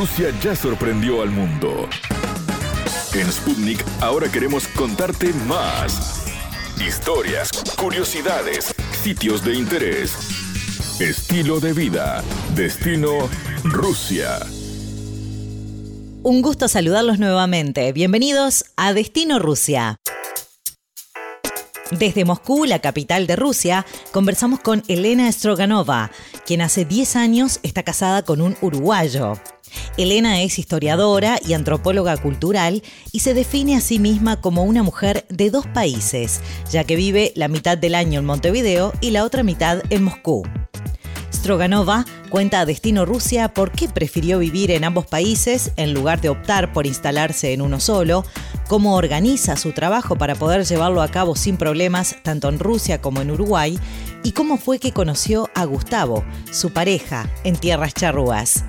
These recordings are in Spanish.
Rusia ya sorprendió al mundo. En Sputnik ahora queremos contarte más. Historias, curiosidades, sitios de interés, estilo de vida, destino Rusia. Un gusto saludarlos nuevamente. Bienvenidos a Destino Rusia. Desde Moscú, la capital de Rusia, conversamos con Elena Stroganova, quien hace 10 años está casada con un uruguayo. Elena es historiadora y antropóloga cultural y se define a sí misma como una mujer de dos países, ya que vive la mitad del año en Montevideo y la otra mitad en Moscú. Stroganova cuenta a Destino Rusia por qué prefirió vivir en ambos países en lugar de optar por instalarse en uno solo, cómo organiza su trabajo para poder llevarlo a cabo sin problemas tanto en Rusia como en Uruguay y cómo fue que conoció a Gustavo, su pareja, en tierras charrúas.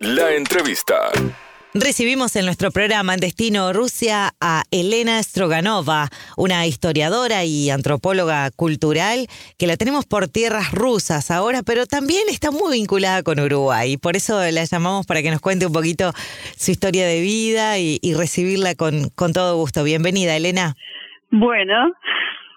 La entrevista. Recibimos en nuestro programa en Destino Rusia a Elena Stroganova, una historiadora y antropóloga cultural que la tenemos por tierras rusas ahora, pero también está muy vinculada con Uruguay. Por eso la llamamos para que nos cuente un poquito su historia de vida y, recibirla con, con todo gusto. Bienvenida, Elena. Bueno,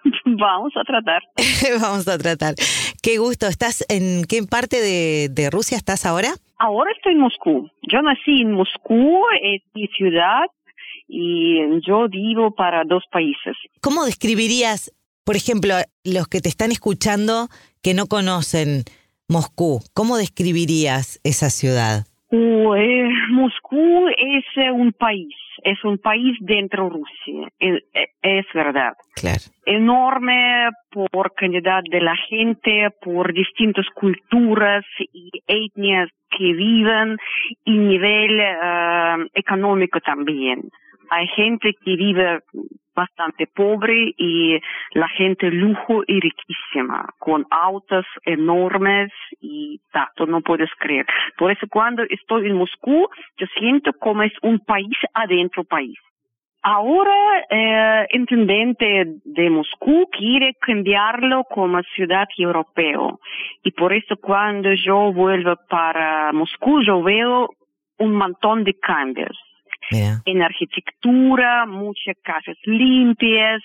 vamos a tratar. vamos a tratar. Qué gusto. ¿Estás en qué parte de, de Rusia estás ahora? Ahora estoy en Moscú. Yo nací en Moscú, es mi ciudad, y yo vivo para dos países. ¿Cómo describirías, por ejemplo, los que te están escuchando que no conocen Moscú? ¿Cómo describirías esa ciudad? Eh, Moscú es eh, un país, es un país dentro de Rusia, es, es, verdad. Claro. Enorme por cantidad de la gente, por distintas culturas y etnias que viven y nivel uh, económico también. Hay gente que vive bastante pobre y la gente lujo y riquísima, con autos enormes y tanto no puedes creer. Por eso cuando estoy en Moscú, yo siento como es un país adentro país. Ahora, eh, intendente de Moscú quiere cambiarlo como ciudad europeo. Y por eso cuando yo vuelvo para Moscú, yo veo un montón de cambios. En arquitectura, muchas casas limpias,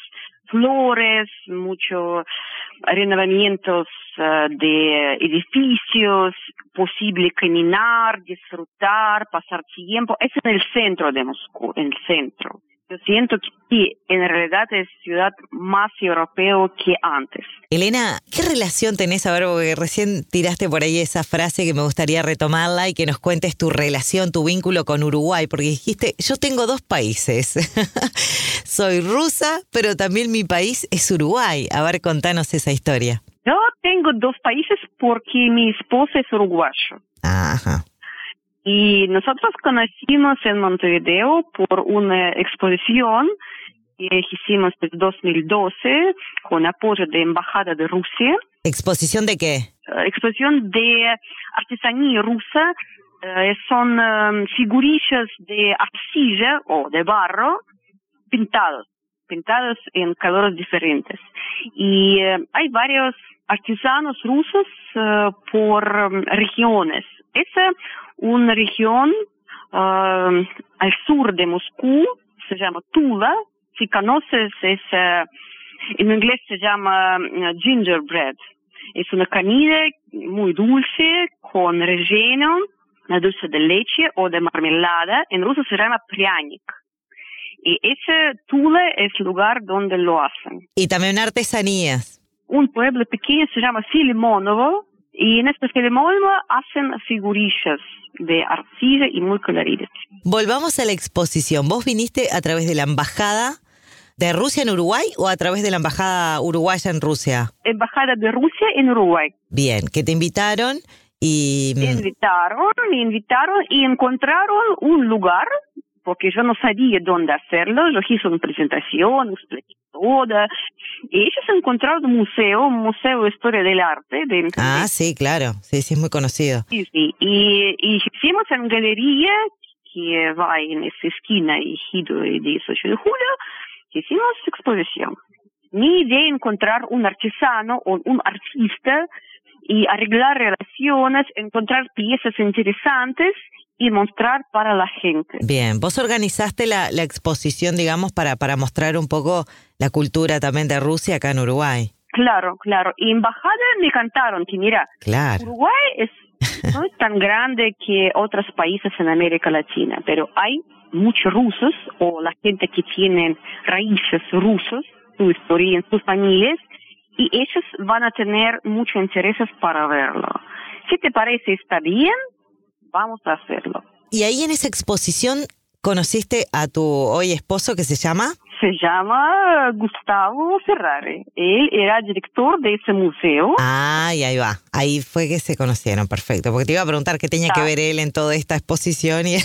flores, muchos renovamientos uh, de edificios, posible caminar, disfrutar, pasar tiempo. Es el centro de Moscú, el centro. Yo siento que en realidad es ciudad más europeo que antes. Elena, ¿qué relación tenés ahora? Porque recién tiraste por ahí esa frase que me gustaría retomarla y que nos cuentes tu relación, tu vínculo con Uruguay, porque dijiste, yo tengo dos países. Soy rusa, pero también mi país es Uruguay. A ver, contanos esa historia. Yo tengo dos países porque mi esposa es uruguayo. Ajá. Y nosotros conocimos en Montevideo por una exposición que hicimos en 2012 con apoyo de Embajada de Rusia. ¿Exposición de qué? Eh, exposición de artesanía rusa. Eh, son um, figurillas de arcilla o de barro pintados, pintados en colores diferentes. Y eh, hay varios artesanos rusos por um, regiones. Esa una región uh, al sur de Moscú, se llama Tula. Si conoces, es, uh, en inglés se llama uh, gingerbread. Es una comida muy dulce con relleno de dulce de leche o de marmelada. En ruso se llama pryanik. Y ese Tula es lugar donde lo hacen. Y también artesanías. Un pueblo pequeño se llama Filimonovo y en este Filimonovo hacen figurillas de arcilla y muy coloridas. Volvamos a la exposición. ¿Vos viniste a través de la embajada de Rusia en Uruguay o a través de la embajada uruguaya en Rusia? Embajada de Rusia en Uruguay. Bien, que te invitaron y... Me invitaron, me invitaron y encontraron un lugar porque yo no sabía dónde hacerlo. Yo hice una presentación, expliqué todo. Y ellos encontraron un museo, un museo de historia del arte. De ah, sí, claro. Sí, sí, es muy conocido. Sí, sí. Y, y hicimos en galería que va en esa esquina y Gido y 18 de julio, hicimos exposición. Mi idea es encontrar un artesano o un artista y arreglar relaciones, encontrar piezas interesantes y mostrar para la gente. Bien, vos organizaste la, la exposición, digamos, para, para mostrar un poco la cultura también de Rusia acá en Uruguay. Claro, claro. Y embajada me cantaron que mira, Claro. Uruguay es, no es tan grande que otros países en América Latina, pero hay muchos rusos o la gente que tienen raíces rusos, su historia en sus familias, y ellos van a tener mucho intereses para verlo. Si te parece está bien, vamos a hacerlo. Y ahí en esa exposición conociste a tu hoy esposo que se llama. Se llama Gustavo Ferrari. Él era director de ese museo. Ah, y ahí va. Ahí fue que se conocieron, perfecto. Porque te iba a preguntar qué tenía que ver él en toda esta exposición y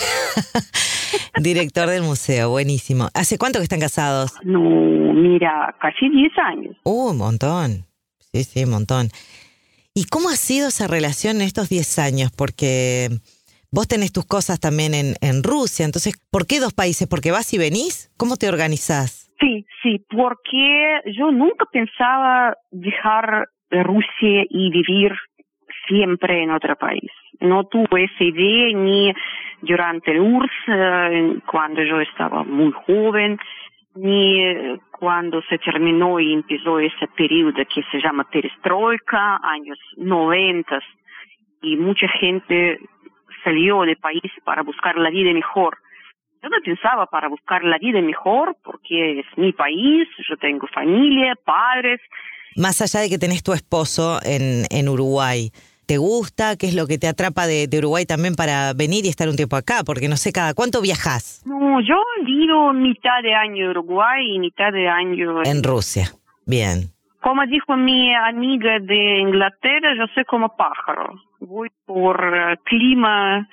director del museo, buenísimo. ¿Hace cuánto que están casados? No, mira, casi 10 años. Uh, un montón. Sí, sí, un montón. ¿Y cómo ha sido esa relación en estos 10 años? Porque vos tenés tus cosas también en, Rusia, entonces, ¿por qué dos países? ¿Porque vas y venís? ¿Cómo te organizás? Sí, sí, porque yo nunca pensaba dejar Rusia y vivir siempre en otro país. No tuve esa idea ni durante el URSS, eh, cuando yo estaba muy joven, ni eh, cuando se terminó y empezó ese periodo que se llama perestroika, años 90, y mucha gente salió del país para buscar la vida mejor. Yo no pensaba para buscar la vida mejor porque es mi país, yo tengo familia, padres. Más allá de que tenés tu esposo en, en Uruguay, ¿te gusta? ¿Qué es lo que te atrapa de, de Uruguay también para venir y estar un tiempo acá? Porque no sé, ¿cada cuánto viajás No, yo vivo mitad de año en Uruguay y mitad de año en Rusia? Bien. Como dijo mi amiga de Inglaterra, yo soy como pájaro. Voy por eh, clima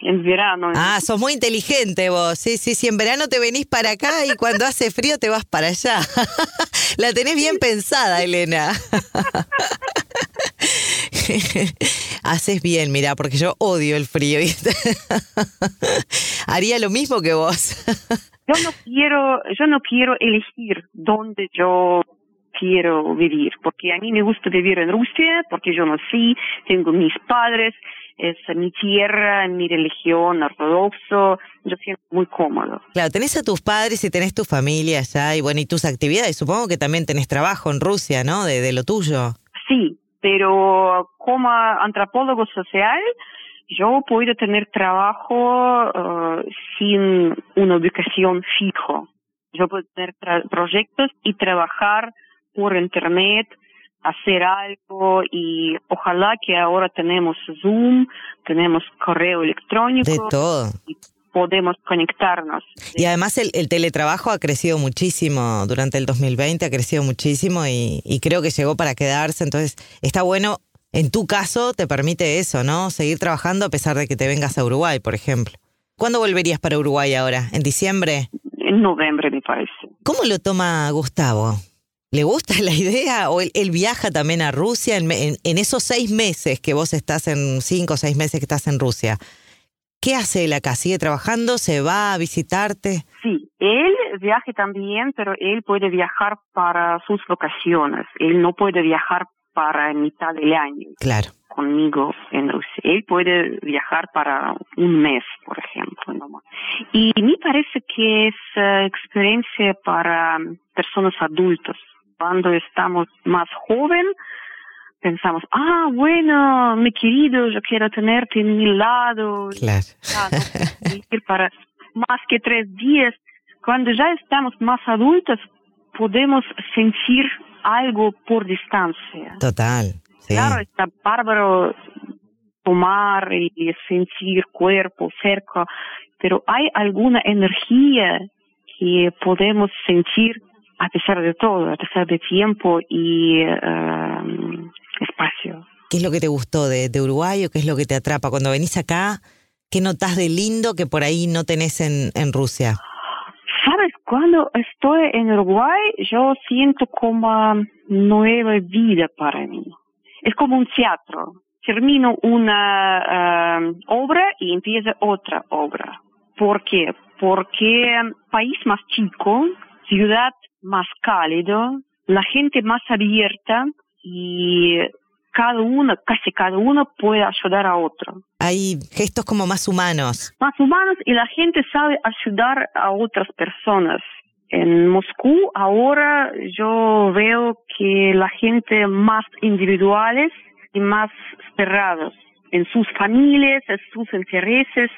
en verano. Ah, sos muy inteligente vos. Sí, sí, sí. En verano te venís para acá y cuando hace frío te vas para allá. La tenés bien pensada, Elena. Haces bien, mira, porque yo odio el frío. ¿viste? Haría lo mismo que vos. Yo no quiero, yo no quiero elegir dónde yo quiero vivir, porque a mí me gusta vivir en Rusia, porque yo nací, tengo mis padres, es mi tierra, mi religión ortodoxo, yo siento muy cómodo. Claro, tenés a tus padres y tenés tu familia allá y bueno, y tus actividades. Supongo que también tenés trabajo en Rusia, ¿no? De, de lo tuyo. Sí, pero como antropólogo social, yo puedo tener trabajo eh, sin una ubicación fijo. Yo puedo tener tra- proyectos y trabajar por internet, hacer algo y ojalá que ahora tenemos Zoom, tenemos correo electrónico De todo. y podemos conectarnos. Y además el, el teletrabajo ha crecido muchísimo durante el 2020, ha crecido muchísimo y, y creo que llegó para quedarse. Entonces está bueno, en tu caso te permite eso, ¿no? Seguir trabajando a pesar de que te vengas a Uruguay, por ejemplo. ¿Cuándo volverías para Uruguay ahora? ¿En diciembre? En noviembre, me parece. ¿Cómo lo toma Gustavo? ¿Le gusta la idea? ¿O él, él viaja también a Rusia en, en- en esos seis meses que vos estás en, cinco o seis meses que estás en Rusia? ¿Qué hace él acá? ¿Sigue trabajando? ¿Se va a visitarte? Sí, él viaja también, pero él puede viajar para sus vacaciones. Él no puede viajar para mitad del año Claro. conmigo en Rusia. Él puede viajar para un mes, por ejemplo. nomás. Y me parece que es eh, experiencia para mm, personas adultas. Cuando estamos más joven, pensamos, ah, bueno, mi querido, yo quiero tenerte en mi lado, Claro. Ah, no para más que tres días. Cuando ya estamos más adultos, podemos sentir algo por distancia. Total. Sí. Claro, está bárbaro tomar y sentir cuerpo cerca, pero hay alguna energía que podemos sentir a pesar de todo, a pesar de tiempo y eh, espacio. ¿Qué es lo que te gustó de, de Uruguay o qué es lo que te atrapa? Cuando venís acá, ¿qué notas de lindo que por ahí no tenés en, en Rusia? Sabes, cuando estoy en Uruguay, yo siento como nueva vida para mí. Es como un teatro. Termino una eh, obra y empieza otra obra. ¿Por qué? Porque país más chico, ciudad más cálido, la gente más abierta y cada uno, casi cada uno puede ayudar a otro. Hay gestos como más humanos. Más humanos y la gente sabe ayudar a otras personas. En Moscú ahora yo veo que la gente más individuales y más cerrados en sus familias, en sus intereses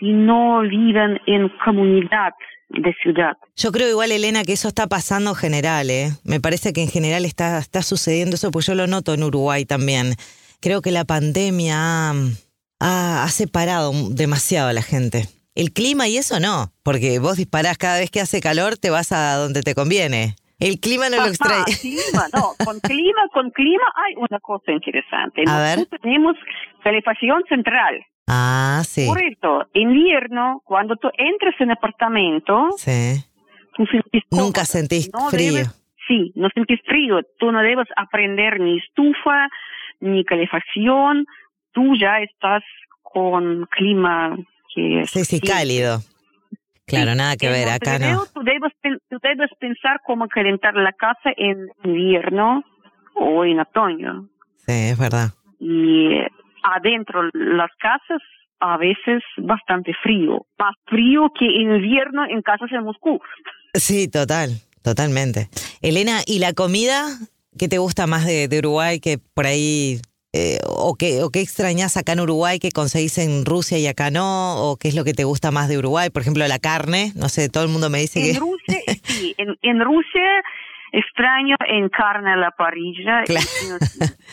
y no viven en comunidad de ciudad. Yo creo igual, Elena, que eso está pasando en general, ¿eh? Me parece que en general está, está sucediendo eso, pues yo lo noto en Uruguay también. Creo que la pandemia ha, ha, separado demasiado a la gente. El clima y eso no, porque vos disparás cada vez que hace calor, te vas a donde te conviene. El clima no lo extrae. clima, no. Con clima, con clima hay una cosa interesante. A ver. tenemos calefacción central. Ah, sí. Por eso, invierno, cuando tú entras en apartamento, sí. tú sentís Nunca sentís frío. sí, no sentís frío. Tú no debes aprender ni estufa, ni calefacción. Tú ya estás con clima que. Sí, sí, cálido. Claro, nada que ver, acá no. Tú debes, tú debes pensar cómo calentar la casa en invierno o en otoño. Sí, es verdad. Y adentro las casas a veces bastante frío, más frío que en invierno en casas en Moscú. Sí, total, totalmente. Elena, ¿y la comida? ¿Qué te gusta más de, Uruguay que por ahí eh, o, qué, ¿O qué extrañas acá en Uruguay que conseguís en Rusia y acá no? ¿O qué es lo que te gusta más de Uruguay? Por ejemplo, la carne. No sé, todo el mundo me dice en que... Rusia, sí, en, en Rusia extraño en carne a la parrilla.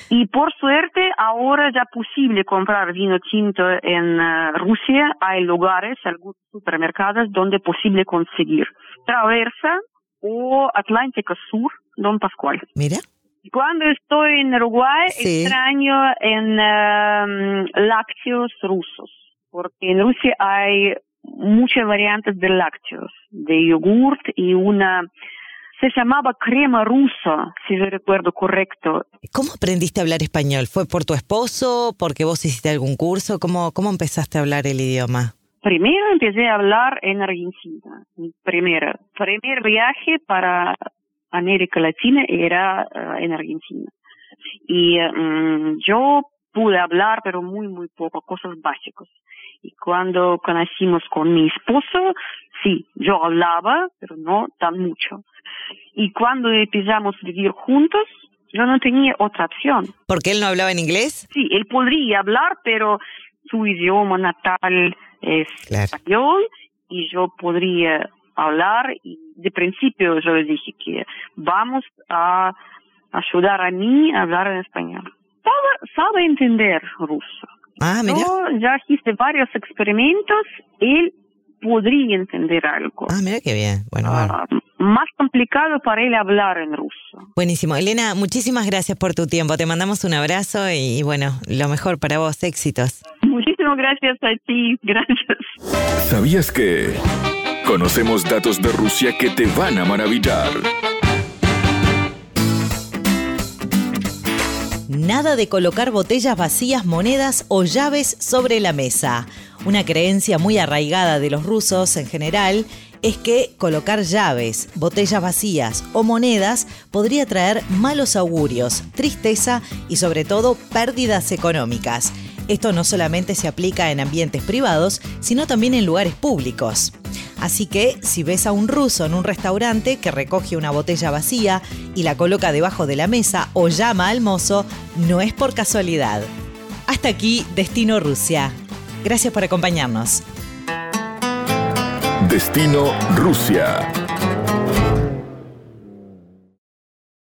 Y, por suerte ahora ya posible comprar vino tinto en eh, Rusia. Hay lugares, algunos supermercados donde posible conseguir. Traversa o Atlántico Sur, Don Pascual. Mira. Cuando estoy en Uruguay extraño en em, lácteos rusos, porque en Rusia hay muchas variantes de lácteos, de yogurt y una se llamaba crema rusa, si yo recuerdo correcto. ¿Cómo aprendiste a hablar español? ¿Fue por tu esposo? ¿Porque vos hiciste algún curso? ¿Cómo, cómo empezaste a hablar el idioma? Primero empecé a hablar en Argentina. Mi primer viaje para América Latina era eh, en Argentina. Y mm, yo pude hablar, pero muy, muy poco, cosas básicas. Y cuando conocimos con mi esposo, sí, yo hablaba, pero no tan mucho. Y cuando empezamos a vivir juntos, yo no tenía otra opción. ¿Porque él no hablaba en inglés? Sí, él podría hablar, pero su idioma natal es español y yo podría hablar y de principio yo le dije que vamos a ayudar a mí a hablar en español. Sabe, sabe entender ruso. Ah, mira. Yo ya hice varios experimentos, él podría entender algo. Ah, mira qué bien. Bueno, ah, Más complicado para él hablar en ruso. Buenísimo. Elena, muchísimas gracias por tu tiempo. Te mandamos un abrazo y, bueno, lo mejor para vos. Éxitos. Muchísimas gracias a ti. Gracias. ¿Sabías que conocemos datos de Rusia que te van a maravillar? Nada de colocar botellas vacías, monedas o llaves sobre la mesa. Una creencia muy arraigada de los rusos en general es que colocar llaves, botellas vacías o monedas podría traer malos augurios, tristeza y sobre todo pérdidas económicas. Esto no solamente se aplica en ambientes privados, sino también en lugares públicos. Así que si ves a un ruso en un restaurante que recoge una botella vacía y la coloca debajo de la mesa o llama al mozo, no es por casualidad. Hasta aquí, Destino Rusia. Gracias por acompañarnos. Destino Rusia.